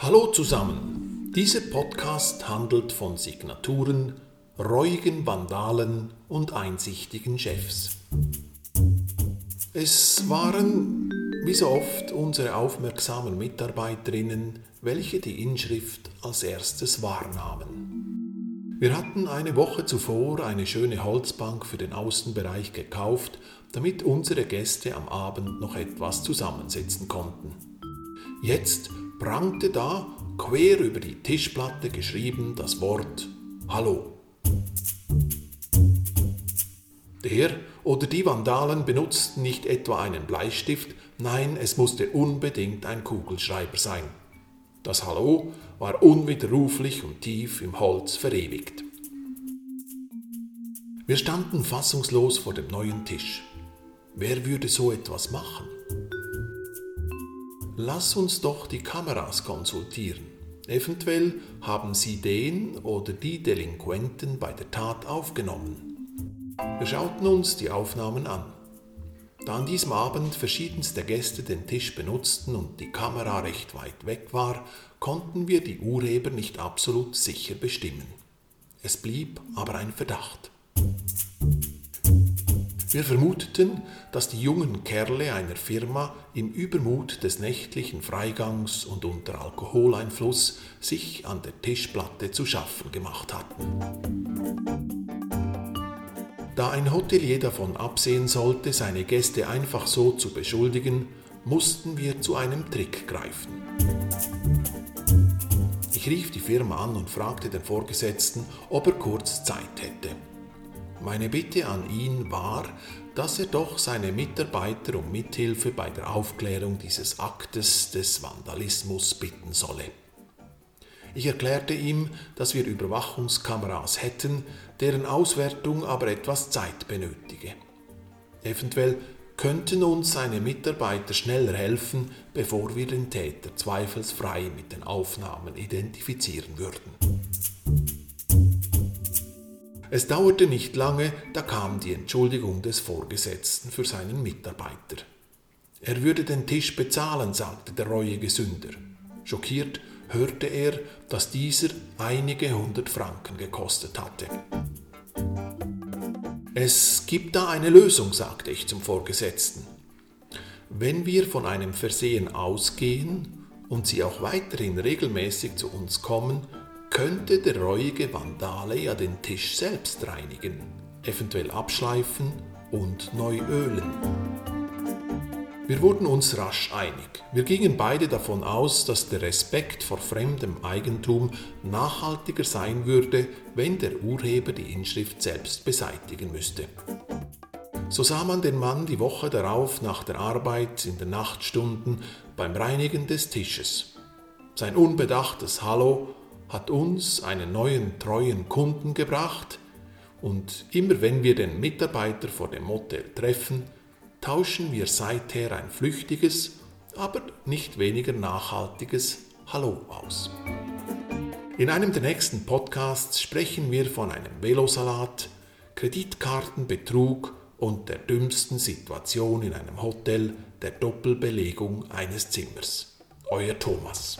Hallo zusammen. Dieser Podcast handelt von Signaturen, reuigen Vandalen und einsichtigen Chefs. Es waren, wie so oft, unsere aufmerksamen Mitarbeiterinnen, welche die Inschrift als erstes wahrnahmen. Wir hatten eine Woche zuvor eine schöne Holzbank für den Außenbereich gekauft, damit unsere Gäste am Abend noch etwas zusammensetzen konnten. Jetzt prangte da quer über die Tischplatte geschrieben das Wort Hallo. Der oder die Vandalen benutzten nicht etwa einen Bleistift, nein, es musste unbedingt ein Kugelschreiber sein. Das Hallo war unwiderruflich und tief im Holz verewigt. Wir standen fassungslos vor dem neuen Tisch. Wer würde so etwas machen? Lass uns doch die Kameras konsultieren. Eventuell haben sie den oder die Delinquenten bei der Tat aufgenommen. Wir schauten uns die Aufnahmen an. Da an diesem Abend verschiedenste Gäste den Tisch benutzten und die Kamera recht weit weg war, konnten wir die Urheber nicht absolut sicher bestimmen. Es blieb aber ein Verdacht. Wir vermuteten, dass die jungen Kerle einer Firma im Übermut des nächtlichen Freigangs und unter Alkoholeinfluss sich an der Tischplatte zu schaffen gemacht hatten. Da ein Hotelier davon absehen sollte, seine Gäste einfach so zu beschuldigen, mussten wir zu einem Trick greifen. Ich rief die Firma an und fragte den Vorgesetzten, ob er kurz Zeit hätte. Meine Bitte an ihn war, dass er doch seine Mitarbeiter um Mithilfe bei der Aufklärung dieses Aktes des Vandalismus bitten solle. Ich erklärte ihm, dass wir Überwachungskameras hätten, deren Auswertung aber etwas Zeit benötige. Eventuell könnten uns seine Mitarbeiter schneller helfen, bevor wir den Täter zweifelsfrei mit den Aufnahmen identifizieren würden. Es dauerte nicht lange, da kam die Entschuldigung des Vorgesetzten für seinen Mitarbeiter. Er würde den Tisch bezahlen, sagte der reuige Sünder. Schockiert hörte er, dass dieser einige hundert Franken gekostet hatte. Es gibt da eine Lösung, sagte ich zum Vorgesetzten. Wenn wir von einem Versehen ausgehen und Sie auch weiterhin regelmäßig zu uns kommen, könnte der reuige Vandale ja den Tisch selbst reinigen, eventuell abschleifen und neu ölen. Wir wurden uns rasch einig. Wir gingen beide davon aus, dass der Respekt vor fremdem Eigentum nachhaltiger sein würde, wenn der Urheber die Inschrift selbst beseitigen müsste. So sah man den Mann die Woche darauf nach der Arbeit in den Nachtstunden beim Reinigen des Tisches. Sein unbedachtes Hallo hat uns einen neuen treuen Kunden gebracht und immer wenn wir den Mitarbeiter vor dem Motel treffen, tauschen wir seither ein flüchtiges, aber nicht weniger nachhaltiges Hallo aus. In einem der nächsten Podcasts sprechen wir von einem Velosalat, Kreditkartenbetrug und der dümmsten Situation in einem Hotel der Doppelbelegung eines Zimmers. Euer Thomas.